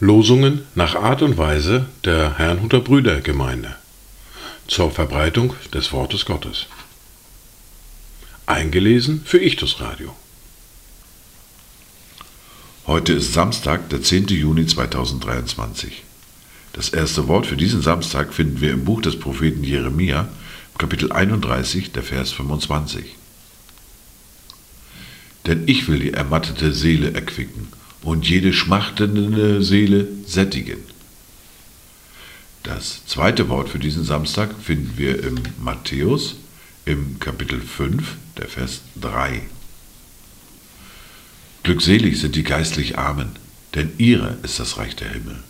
Losungen nach Art und Weise der Herrnhuter Brüdergemeinde zur Verbreitung des Wortes Gottes. Eingelesen für Ichtus Radio. Heute ist Samstag, der 10. Juni 2023. Das erste Wort für diesen Samstag finden wir im Buch des Propheten Jeremia, Kapitel 31, der Vers 25. Denn ich will die ermattete Seele erquicken und jede schmachtende Seele sättigen. Das zweite Wort für diesen Samstag finden wir im Matthäus im Kapitel 5, der Vers 3. Glückselig sind die geistlich Armen, denn ihre ist das Reich der Himmel.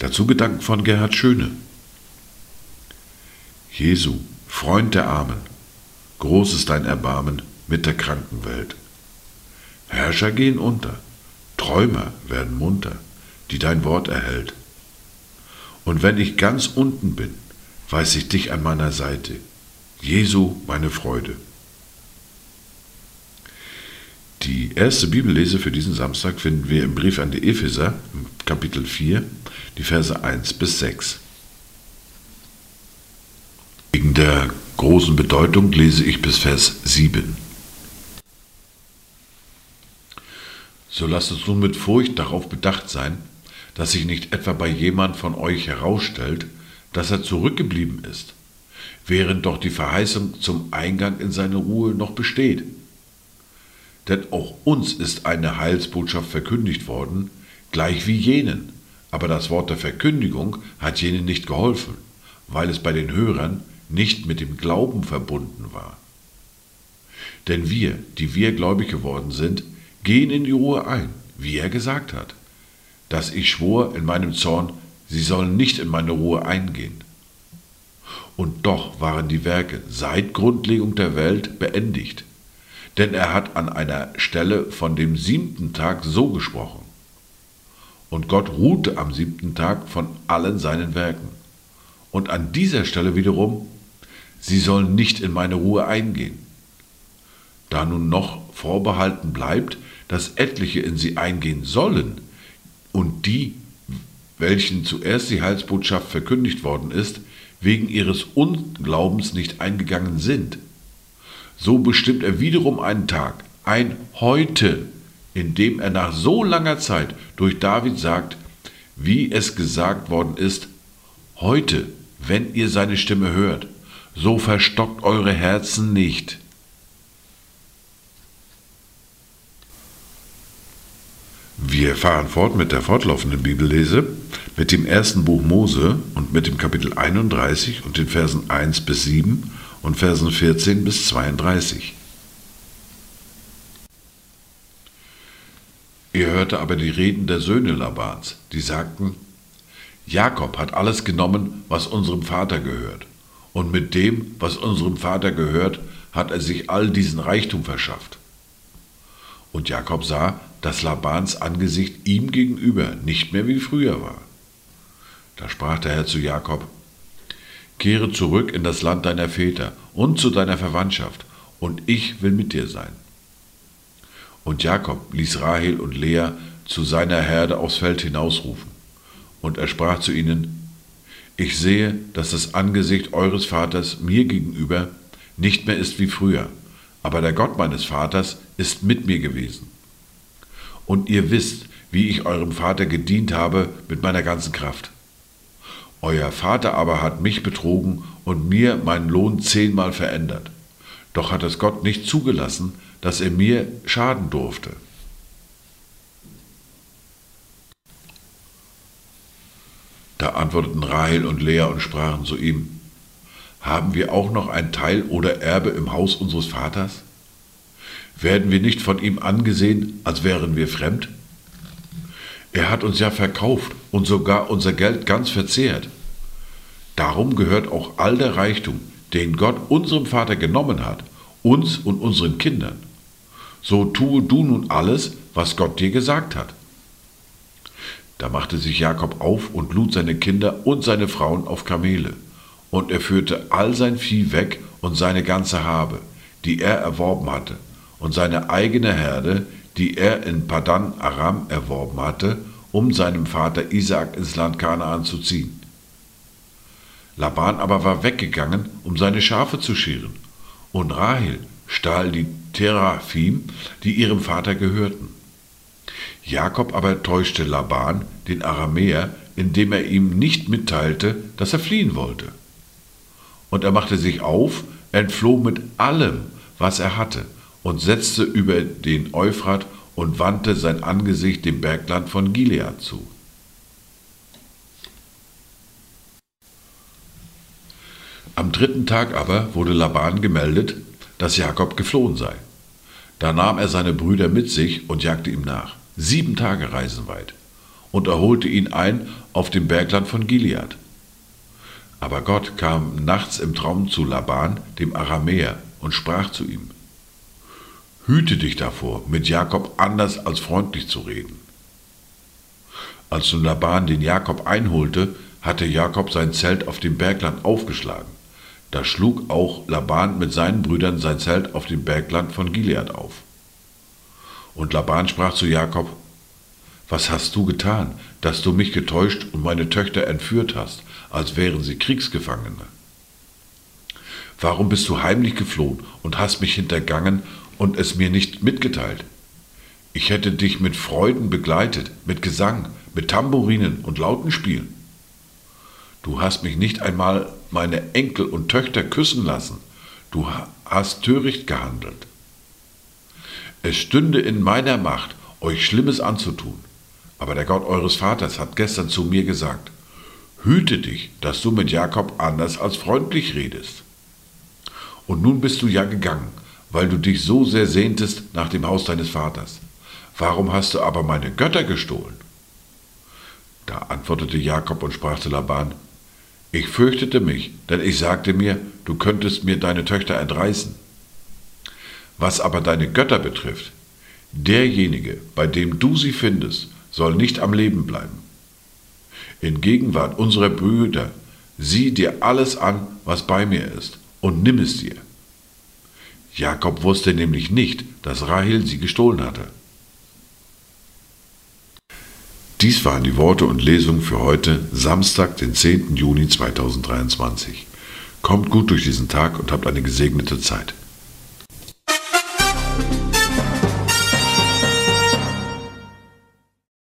Dazu Gedanken von Gerhard Schöne. Jesu, Freund der Armen, groß ist dein Erbarmen mit der kranken Welt. Herrscher gehen unter, Träumer werden munter, die dein Wort erhält. Und wenn ich ganz unten bin, weiß ich dich an meiner Seite, Jesu meine Freude. Die erste Bibellese für diesen Samstag finden wir im Brief an die Epheser, Kapitel 4, die Verse 1 bis 6. Wegen der großen Bedeutung lese ich bis Vers 7. So lasst uns nun mit Furcht darauf bedacht sein, dass sich nicht etwa bei jemand von euch herausstellt, dass er zurückgeblieben ist, während doch die Verheißung zum Eingang in seine Ruhe noch besteht. Denn auch uns ist eine Heilsbotschaft verkündigt worden, gleich wie jenen, aber das Wort der Verkündigung hat jenen nicht geholfen, weil es bei den Hörern nicht mit dem Glauben verbunden war. Denn wir, die wir gläubig geworden sind, gehen in die Ruhe ein, wie er gesagt hat, dass ich schwor in meinem Zorn, sie sollen nicht in meine Ruhe eingehen. Und doch waren die Werke seit Grundlegung der Welt beendigt, denn er hat an einer Stelle von dem siebten Tag so gesprochen. Und Gott ruhte am siebten Tag von allen seinen Werken. Und an dieser Stelle wiederum, sie sollen nicht in meine Ruhe eingehen. Da nun noch vorbehalten bleibt, dass etliche in sie eingehen sollen, und die, welchen zuerst die Heilsbotschaft verkündigt worden ist, wegen ihres Unglaubens nicht eingegangen sind. So bestimmt er wiederum einen Tag, ein Heute, in dem er nach so langer Zeit durch David sagt, wie es gesagt worden ist, heute, wenn ihr seine Stimme hört, so verstockt eure Herzen nicht. Wir fahren fort mit der fortlaufenden Bibellese, mit dem ersten Buch Mose und mit dem Kapitel 31 und den Versen 1 bis 7 und Versen 14 bis 32. Er hörte aber die Reden der Söhne Labans, die sagten, Jakob hat alles genommen, was unserem Vater gehört, und mit dem, was unserem Vater gehört, hat er sich all diesen Reichtum verschafft. Und Jakob sah, dass Labans Angesicht ihm gegenüber nicht mehr wie früher war. Da sprach der Herr zu Jakob, Kehre zurück in das Land deiner Väter und zu deiner Verwandtschaft, und ich will mit dir sein. Und Jakob ließ Rahel und Lea zu seiner Herde aufs Feld hinausrufen. Und er sprach zu ihnen, Ich sehe, dass das Angesicht eures Vaters mir gegenüber nicht mehr ist wie früher, aber der Gott meines Vaters ist mit mir gewesen und ihr wisst, wie ich eurem Vater gedient habe mit meiner ganzen Kraft. Euer Vater aber hat mich betrogen und mir meinen Lohn zehnmal verändert. Doch hat es Gott nicht zugelassen, dass er mir schaden durfte. Da antworteten Rahel und Lea und sprachen zu ihm, Haben wir auch noch ein Teil oder Erbe im Haus unseres Vaters? Werden wir nicht von ihm angesehen, als wären wir fremd? Er hat uns ja verkauft und sogar unser Geld ganz verzehrt. Darum gehört auch all der Reichtum, den Gott unserem Vater genommen hat, uns und unseren Kindern. So tue du nun alles, was Gott dir gesagt hat. Da machte sich Jakob auf und lud seine Kinder und seine Frauen auf Kamele, und er führte all sein Vieh weg und seine ganze Habe, die er erworben hatte, und seine eigene Herde, die er in Padan Aram erworben hatte, um seinem Vater Isaak ins Land Kanaan zu ziehen. Laban aber war weggegangen, um seine Schafe zu scheren, und Rahel stahl die Teraphim, die ihrem Vater gehörten. Jakob aber täuschte Laban, den Aramäer, indem er ihm nicht mitteilte, dass er fliehen wollte. Und er machte sich auf, entfloh mit allem, was er hatte, und setzte über den Euphrat und wandte sein Angesicht dem Bergland von Gilead zu. Am dritten Tag aber wurde Laban gemeldet, dass Jakob geflohen sei. Da nahm er seine Brüder mit sich und jagte ihm nach, sieben Tage Reisen weit, und erholte ihn ein auf dem Bergland von Gilead. Aber Gott kam nachts im Traum zu Laban, dem Aramäer, und sprach zu ihm, Hüte dich davor, mit Jakob anders als freundlich zu reden. Als nun Laban den Jakob einholte, hatte Jakob sein Zelt auf dem Bergland aufgeschlagen. Da schlug auch Laban mit seinen Brüdern sein Zelt auf dem Bergland von Gilead auf. Und Laban sprach zu Jakob, Was hast du getan, dass du mich getäuscht und meine Töchter entführt hast, als wären sie Kriegsgefangene? Warum bist du heimlich geflohen und hast mich hintergangen und es mir nicht mitgeteilt. Ich hätte dich mit Freuden begleitet, mit Gesang, mit Tambourinen und Lautenspiel. Du hast mich nicht einmal meine Enkel und Töchter küssen lassen. Du hast töricht gehandelt. Es stünde in meiner Macht, euch Schlimmes anzutun. Aber der Gott eures Vaters hat gestern zu mir gesagt, hüte dich, dass du mit Jakob anders als freundlich redest. Und nun bist du ja gegangen, weil du dich so sehr sehntest nach dem Haus deines Vaters. Warum hast du aber meine Götter gestohlen? Da antwortete Jakob und sprach zu Laban, ich fürchtete mich, denn ich sagte mir, du könntest mir deine Töchter entreißen. Was aber deine Götter betrifft, derjenige, bei dem du sie findest, soll nicht am Leben bleiben. In Gegenwart unserer Brüder, sieh dir alles an, was bei mir ist, und nimm es dir. Jakob wusste nämlich nicht, dass Rahel sie gestohlen hatte. Dies waren die Worte und Lesungen für heute, Samstag, den 10. Juni 2023. Kommt gut durch diesen Tag und habt eine gesegnete Zeit.